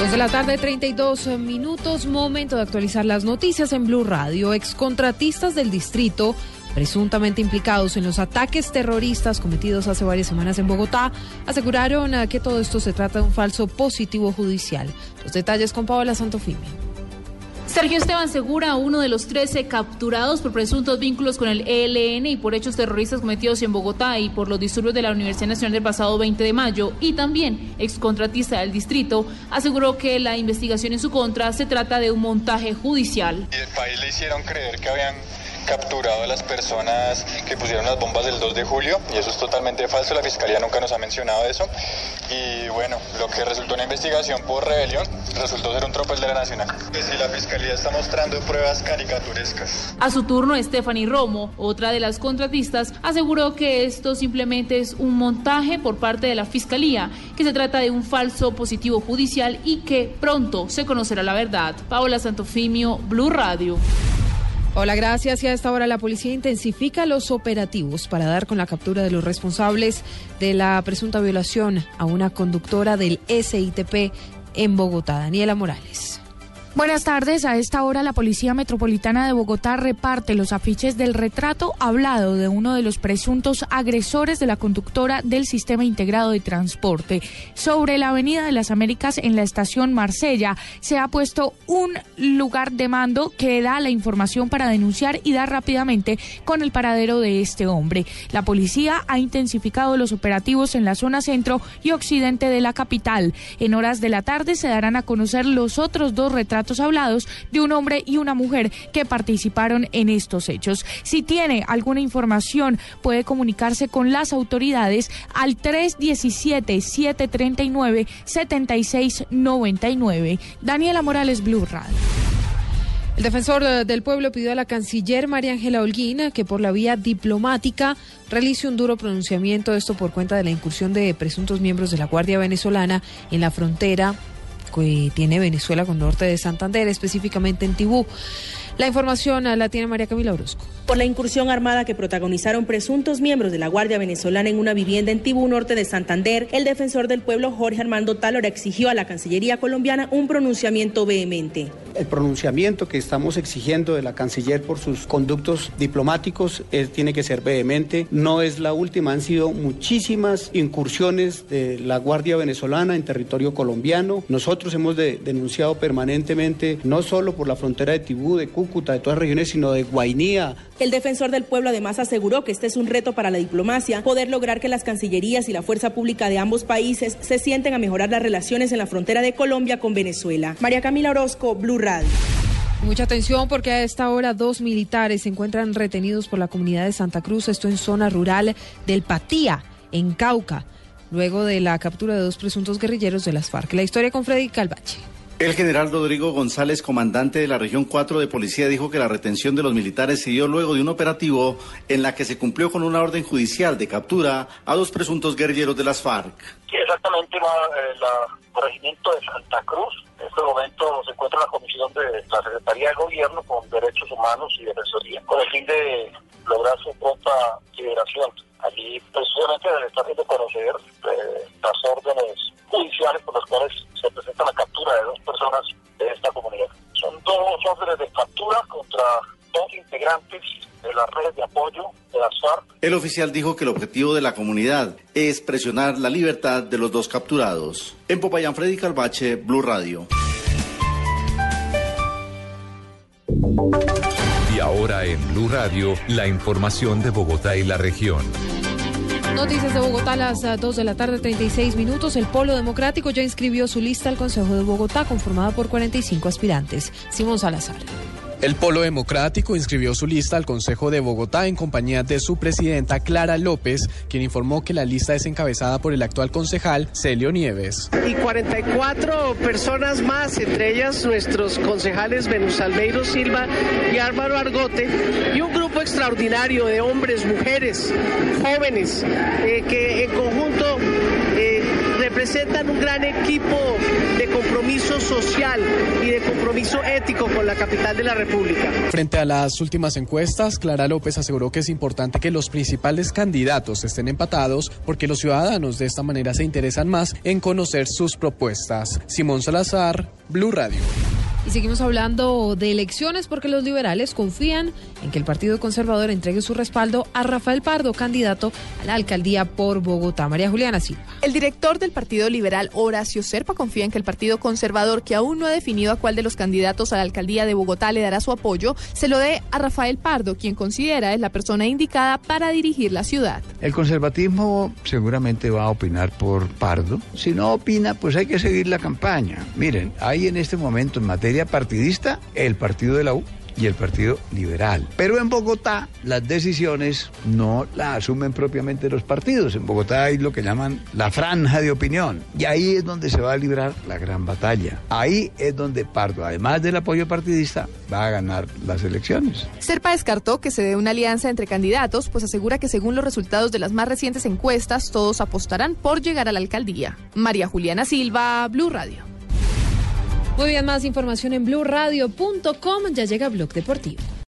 Dos de la tarde, 32 minutos, momento de actualizar las noticias en Blue Radio. Excontratistas del distrito presuntamente implicados en los ataques terroristas cometidos hace varias semanas en Bogotá, aseguraron eh, que todo esto se trata de un falso positivo judicial. Los detalles con Paola Santofimio. Sergio Esteban Segura, uno de los 13 capturados por presuntos vínculos con el ELN y por hechos terroristas cometidos en Bogotá y por los disturbios de la Universidad Nacional del pasado 20 de mayo, y también excontratista del distrito, aseguró que la investigación en su contra se trata de un montaje judicial. El país le hicieron creer que habían capturado a las personas que pusieron las bombas del 2 de julio y eso es totalmente falso, la Fiscalía nunca nos ha mencionado eso y bueno, lo que resultó una investigación por rebelión resultó ser un tropel de la Nacional. Si la Fiscalía está mostrando pruebas caricaturescas. A su turno, Stephanie Romo, otra de las contratistas, aseguró que esto simplemente es un montaje por parte de la Fiscalía, que se trata de un falso positivo judicial y que pronto se conocerá la verdad. Paola Santofimio, Blue Radio. Hola, gracias. Y a esta hora la policía intensifica los operativos para dar con la captura de los responsables de la presunta violación a una conductora del SITP en Bogotá, Daniela Morales. Buenas tardes. A esta hora la Policía Metropolitana de Bogotá reparte los afiches del retrato hablado de uno de los presuntos agresores de la conductora del Sistema Integrado de Transporte. Sobre la Avenida de las Américas en la estación Marsella se ha puesto un lugar de mando que da la información para denunciar y dar rápidamente con el paradero de este hombre. La policía ha intensificado los operativos en la zona centro y occidente de la capital. En horas de la tarde se darán a conocer los otros dos retratos hablados de un hombre y una mujer que participaron en estos hechos. Si tiene alguna información, puede comunicarse con las autoridades al 317-739-7699. Daniela Morales, Blue Radio. El defensor del pueblo pidió a la canciller María Ángela Holguín que por la vía diplomática realice un duro pronunciamiento, esto por cuenta de la incursión de presuntos miembros de la Guardia Venezolana en la frontera tiene Venezuela con norte de Santander, específicamente en Tibú. La información la tiene María Camila Orozco. Por la incursión armada que protagonizaron presuntos miembros de la Guardia Venezolana en una vivienda en Tibú, norte de Santander, el defensor del pueblo Jorge Armando Talora exigió a la Cancillería colombiana un pronunciamiento vehemente. El pronunciamiento que estamos exigiendo de la canciller por sus conductos diplomáticos tiene que ser vehemente. No es la última, han sido muchísimas incursiones de la Guardia Venezolana en territorio colombiano. Nosotros hemos denunciado permanentemente, no solo por la frontera de Tibú, de Cúcuta, de todas las regiones, sino de Guainía. El defensor del pueblo además aseguró que este es un reto para la diplomacia, poder lograr que las cancillerías y la fuerza pública de ambos países se sienten a mejorar las relaciones en la frontera de Colombia con Venezuela. María Camila Orozco, Blue Radio. Mucha atención porque a esta hora dos militares se encuentran retenidos por la comunidad de Santa Cruz, esto en zona rural del Patía, en Cauca, luego de la captura de dos presuntos guerrilleros de las FARC. La historia con Freddy Calvache. El general Rodrigo González, comandante de la región 4 de policía, dijo que la retención de los militares se dio luego de un operativo en la que se cumplió con una orden judicial de captura a dos presuntos guerrilleros de las FARC. Exactamente, el regimiento de Santa Cruz. En este momento se encuentra la comisión de la Secretaría de Gobierno con Derechos Humanos y Defensoría, con el fin de lograr su pronta liberación. Allí precisamente se está haciendo conocer eh, las órdenes judiciales por las cuales se presenta la captura de dos personas de esta comunidad. Son dos órdenes de captura contra dos integrantes de las redes de apoyo de las FARC. El oficial dijo que el objetivo de la comunidad es presionar la libertad de los dos capturados. En Popayán, Freddy Calvache, Blue Radio. Y ahora en Blue Radio, la información de Bogotá y la región. Noticias de Bogotá a las 2 ah, de la tarde, 36 minutos. El Polo Democrático ya inscribió su lista al Consejo de Bogotá, conformada por 45 aspirantes. Simón Salazar. El Polo Democrático inscribió su lista al Consejo de Bogotá en compañía de su presidenta Clara López, quien informó que la lista es encabezada por el actual concejal Celio Nieves. Y 44 personas más, entre ellas nuestros concejales Venus Almeiro Silva y Álvaro Argote, y un grupo extraordinario de hombres, mujeres, jóvenes, eh, que en conjunto representan un gran equipo social y de compromiso ético con la capital de la República. Frente a las últimas encuestas, Clara López aseguró que es importante que los principales candidatos estén empatados porque los ciudadanos de esta manera se interesan más en conocer sus propuestas. Simón Salazar, Blue Radio. Y seguimos hablando de elecciones porque los liberales confían en que el Partido Conservador entregue su respaldo a Rafael Pardo, candidato a la alcaldía por Bogotá. María Juliana Silva. El director del Partido Liberal, Horacio Serpa, confía en que el Partido Conservador, que aún no ha definido a cuál de los candidatos a la alcaldía de Bogotá le dará su apoyo, se lo dé a Rafael Pardo, quien considera es la persona indicada para dirigir la ciudad. El conservatismo seguramente va a opinar por Pardo. Si no opina, pues hay que seguir la campaña. Miren, hay en este momento en materia partidista el partido de la U y el Partido Liberal. Pero en Bogotá las decisiones no las asumen propiamente los partidos. En Bogotá hay lo que llaman la franja de opinión. Y ahí es donde se va a librar la gran batalla. Ahí es donde Pardo, además del apoyo partidista, va a ganar las elecciones. Serpa descartó que se dé una alianza entre candidatos, pues asegura que según los resultados de las más recientes encuestas, todos apostarán por llegar a la alcaldía. María Juliana Silva, Blue Radio. Muy bien, más información en blueradio.com. Ya llega Blog Deportivo.